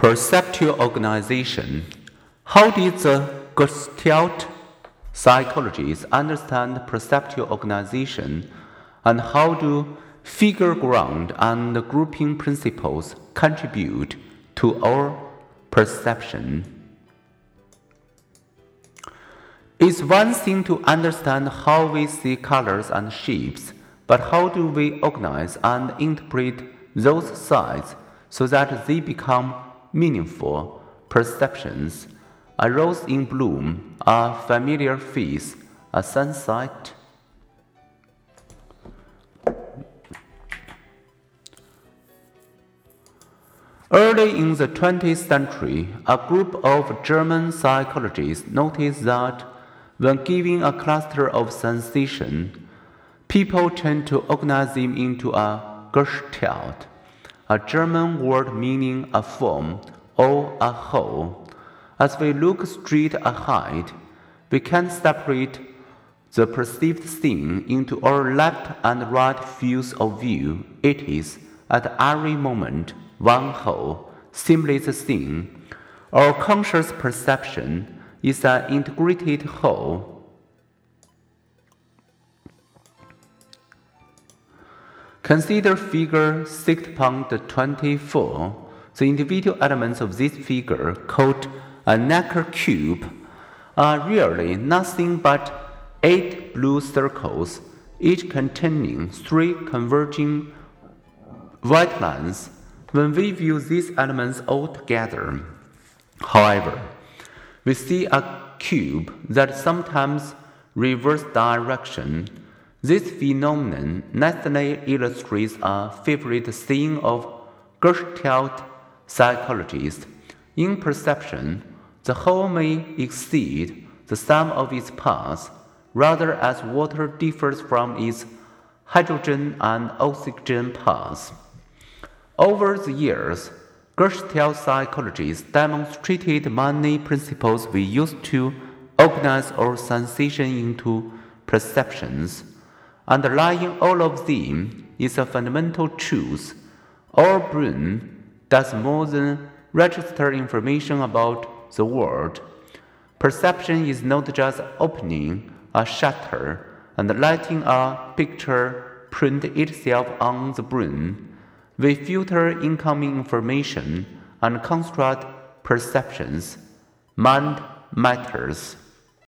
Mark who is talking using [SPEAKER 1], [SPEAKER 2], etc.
[SPEAKER 1] Perceptual organization. How did the uh, Gestalt psychologists understand perceptual organization and how do figure ground and grouping principles contribute to our perception? It's one thing to understand how we see colors and shapes, but how do we organize and interpret those sides so that they become meaningful perceptions. A rose in bloom, a familiar face, a sunset. Early in the 20th century, a group of German psychologists noticed that when giving a cluster of sensations, people tend to organize them into a Gestalt a German word meaning a form or a whole. As we look straight ahead, we can separate the perceived thing into our left and right fields of view. It is, at every moment, one whole, seamless thing. Our conscious perception is an integrated whole Consider figure 6.24. The individual elements of this figure, called a Necker cube, are really nothing but eight blue circles, each containing three converging white lines. When we view these elements all together, however, we see a cube that sometimes reverse direction this phenomenon nicely illustrates a favorite theme of Gestalt psychologists. In perception, the whole may exceed the sum of its parts, rather as water differs from its hydrogen and oxygen parts. Over the years, Gestalt psychologists demonstrated many principles we use to organize our sensation into perceptions. Underlying all of them is a fundamental truth. Our brain does more than register information about the world. Perception is not just opening a shutter and letting a picture print itself on the brain. We filter incoming information and construct perceptions. Mind matters.